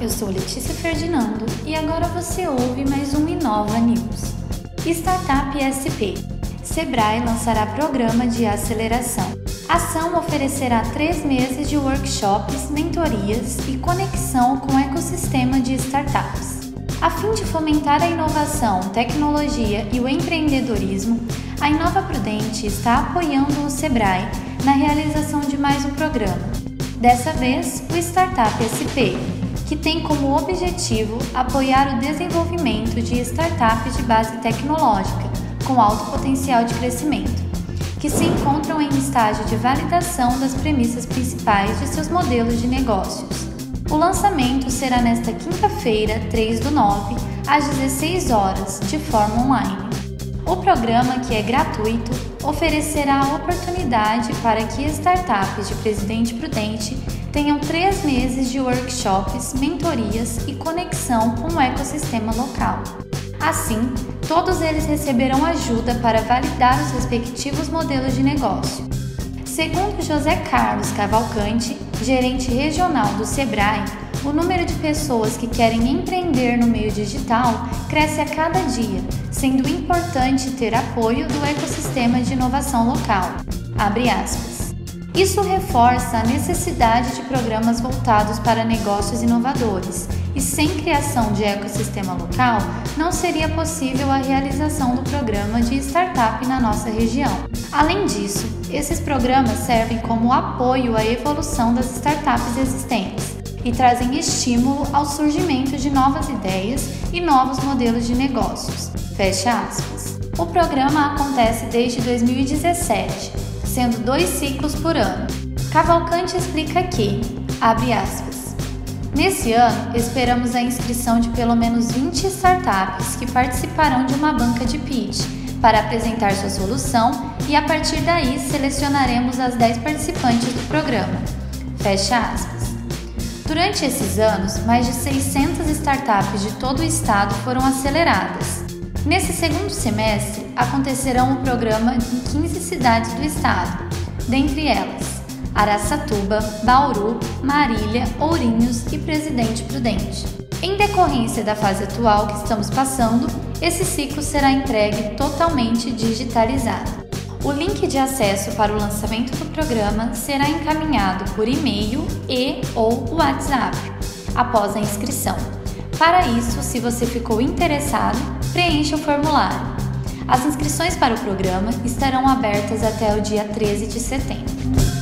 eu sou Letícia Ferdinando e agora você ouve mais um Inova News. Startup SP. Sebrae lançará programa de aceleração. A ação oferecerá três meses de workshops, mentorias e conexão com o ecossistema de startups. A fim de fomentar a inovação, tecnologia e o empreendedorismo, a Inova Prudente está apoiando o Sebrae na realização de mais um programa. Dessa vez, o Startup SP, que tem como objetivo apoiar o desenvolvimento de startups de base tecnológica com alto potencial de crescimento, que se encontram em estágio de validação das premissas principais de seus modelos de negócios. O lançamento será nesta quinta-feira, 3 do 9, às 16 horas, de forma online. O programa, que é gratuito, oferecerá a oportunidade para que startups de Presidente Prudente tenham três meses de workshops, mentorias e conexão com o ecossistema local. Assim, todos eles receberão ajuda para validar os respectivos modelos de negócio. Segundo José Carlos Cavalcante, gerente regional do Sebrae, o número de pessoas que querem empreender no meio digital cresce a cada dia, sendo importante ter apoio do ecossistema de inovação local. Isso reforça a necessidade de programas voltados para negócios inovadores, e sem criação de ecossistema local, não seria possível a realização do programa de startup na nossa região. Além disso, esses programas servem como apoio à evolução das startups existentes e trazem estímulo ao surgimento de novas ideias e novos modelos de negócios. Fecha aspas. O programa acontece desde 2017 sendo dois ciclos por ano. Cavalcante explica que, abre aspas, Nesse ano, esperamos a inscrição de pelo menos 20 startups que participarão de uma banca de pitch para apresentar sua solução e a partir daí selecionaremos as 10 participantes do programa. Fecha aspas. Durante esses anos, mais de 600 startups de todo o estado foram aceleradas. Nesse segundo semestre, acontecerão o programa em 15 cidades do estado, dentre elas Araçatuba, Bauru, Marília, Ourinhos e Presidente Prudente. Em decorrência da fase atual que estamos passando, esse ciclo será entregue totalmente digitalizado. O link de acesso para o lançamento do programa será encaminhado por e-mail e ou WhatsApp após a inscrição. Para isso, se você ficou interessado, preencha o formulário. As inscrições para o programa estarão abertas até o dia 13 de setembro.